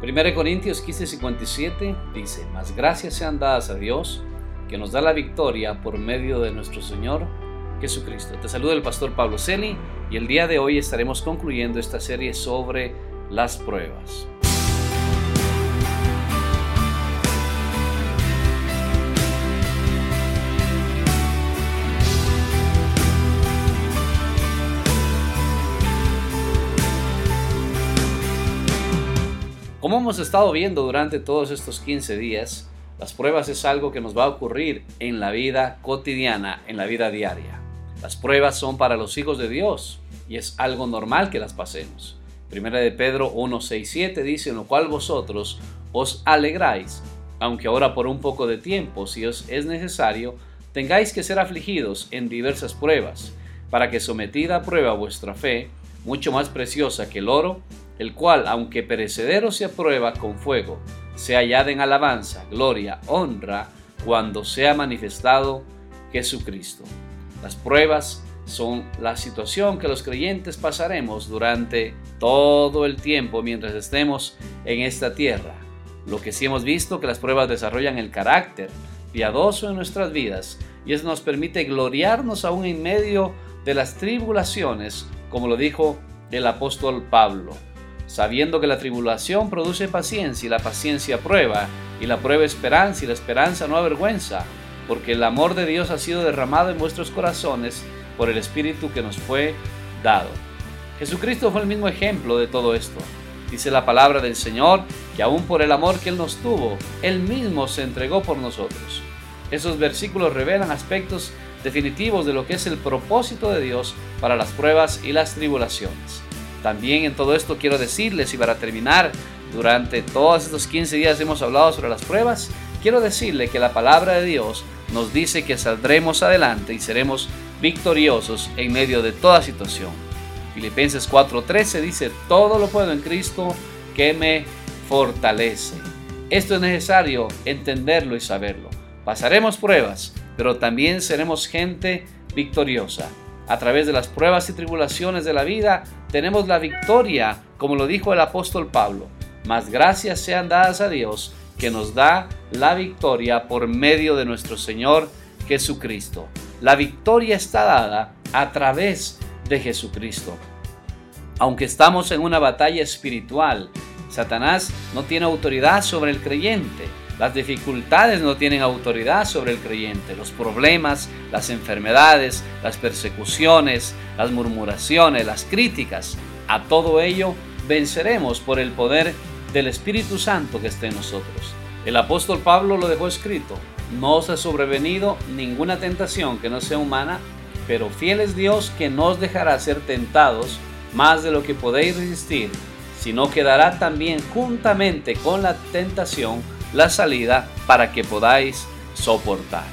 1 Corintios 15:57 dice, Mas gracias sean dadas a Dios, que nos da la victoria por medio de nuestro Señor Jesucristo. Te saluda el pastor Pablo Celi y el día de hoy estaremos concluyendo esta serie sobre las pruebas. Como hemos estado viendo durante todos estos 15 días, las pruebas es algo que nos va a ocurrir en la vida cotidiana, en la vida diaria. Las pruebas son para los hijos de Dios y es algo normal que las pasemos. Primera de Pedro 1, 6, 7 dice, en lo cual vosotros os alegráis, aunque ahora por un poco de tiempo, si os es necesario, tengáis que ser afligidos en diversas pruebas, para que sometida a prueba vuestra fe, mucho más preciosa que el oro, el cual, aunque perecedero se aprueba con fuego, se hallada en alabanza, gloria, honra, cuando sea manifestado Jesucristo. Las pruebas son la situación que los creyentes pasaremos durante todo el tiempo mientras estemos en esta tierra. Lo que sí hemos visto que las pruebas desarrollan el carácter piadoso en nuestras vidas y eso nos permite gloriarnos aún en medio de las tribulaciones, como lo dijo el apóstol Pablo sabiendo que la tribulación produce paciencia y la paciencia prueba, y la prueba esperanza y la esperanza no avergüenza, porque el amor de Dios ha sido derramado en vuestros corazones por el Espíritu que nos fue dado. Jesucristo fue el mismo ejemplo de todo esto. Dice la palabra del Señor que aún por el amor que Él nos tuvo, Él mismo se entregó por nosotros. Esos versículos revelan aspectos definitivos de lo que es el propósito de Dios para las pruebas y las tribulaciones. También en todo esto quiero decirles, y para terminar, durante todos estos 15 días hemos hablado sobre las pruebas, quiero decirle que la palabra de Dios nos dice que saldremos adelante y seremos victoriosos en medio de toda situación. Filipenses 4:13 dice, todo lo puedo en Cristo que me fortalece. Esto es necesario entenderlo y saberlo. Pasaremos pruebas, pero también seremos gente victoriosa. A través de las pruebas y tribulaciones de la vida tenemos la victoria, como lo dijo el apóstol Pablo. Mas gracias sean dadas a Dios que nos da la victoria por medio de nuestro Señor Jesucristo. La victoria está dada a través de Jesucristo. Aunque estamos en una batalla espiritual, Satanás no tiene autoridad sobre el creyente. Las dificultades no tienen autoridad sobre el creyente. Los problemas, las enfermedades, las persecuciones, las murmuraciones, las críticas, a todo ello venceremos por el poder del Espíritu Santo que esté en nosotros. El apóstol Pablo lo dejó escrito. No os ha sobrevenido ninguna tentación que no sea humana, pero fiel es Dios que no os dejará ser tentados más de lo que podéis resistir, sino que dará también juntamente con la tentación la salida para que podáis soportar.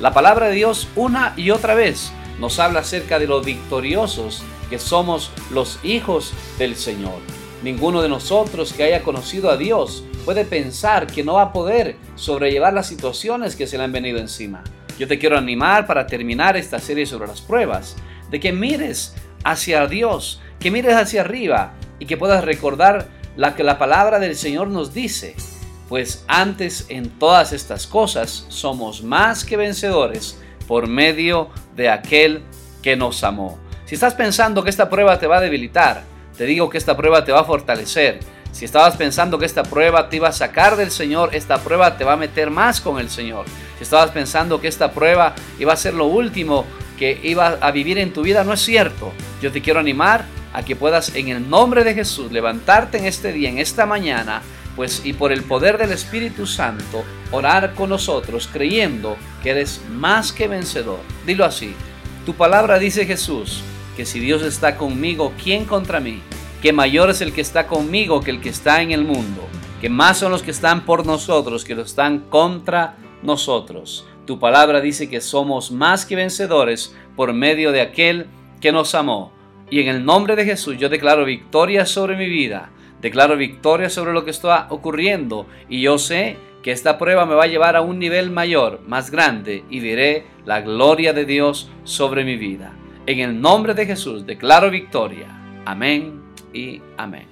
La palabra de Dios una y otra vez nos habla acerca de lo victoriosos que somos los hijos del Señor. Ninguno de nosotros que haya conocido a Dios puede pensar que no va a poder sobrellevar las situaciones que se le han venido encima. Yo te quiero animar para terminar esta serie sobre las pruebas, de que mires hacia Dios, que mires hacia arriba y que puedas recordar la que la palabra del Señor nos dice, pues antes en todas estas cosas somos más que vencedores por medio de aquel que nos amó. Si estás pensando que esta prueba te va a debilitar, te digo que esta prueba te va a fortalecer. Si estabas pensando que esta prueba te iba a sacar del Señor, esta prueba te va a meter más con el Señor. Si estabas pensando que esta prueba iba a ser lo último que iba a vivir en tu vida, no es cierto. Yo te quiero animar a que puedas en el nombre de Jesús levantarte en este día, en esta mañana, pues y por el poder del Espíritu Santo orar con nosotros creyendo que eres más que vencedor. Dilo así. Tu palabra dice Jesús, que si Dios está conmigo, ¿quién contra mí? Que mayor es el que está conmigo que el que está en el mundo, que más son los que están por nosotros que los están contra nosotros. Tu palabra dice que somos más que vencedores por medio de aquel que nos amó. Y en el nombre de Jesús yo declaro victoria sobre mi vida Declaro victoria sobre lo que está ocurriendo y yo sé que esta prueba me va a llevar a un nivel mayor, más grande, y veré la gloria de Dios sobre mi vida. En el nombre de Jesús declaro victoria. Amén y amén.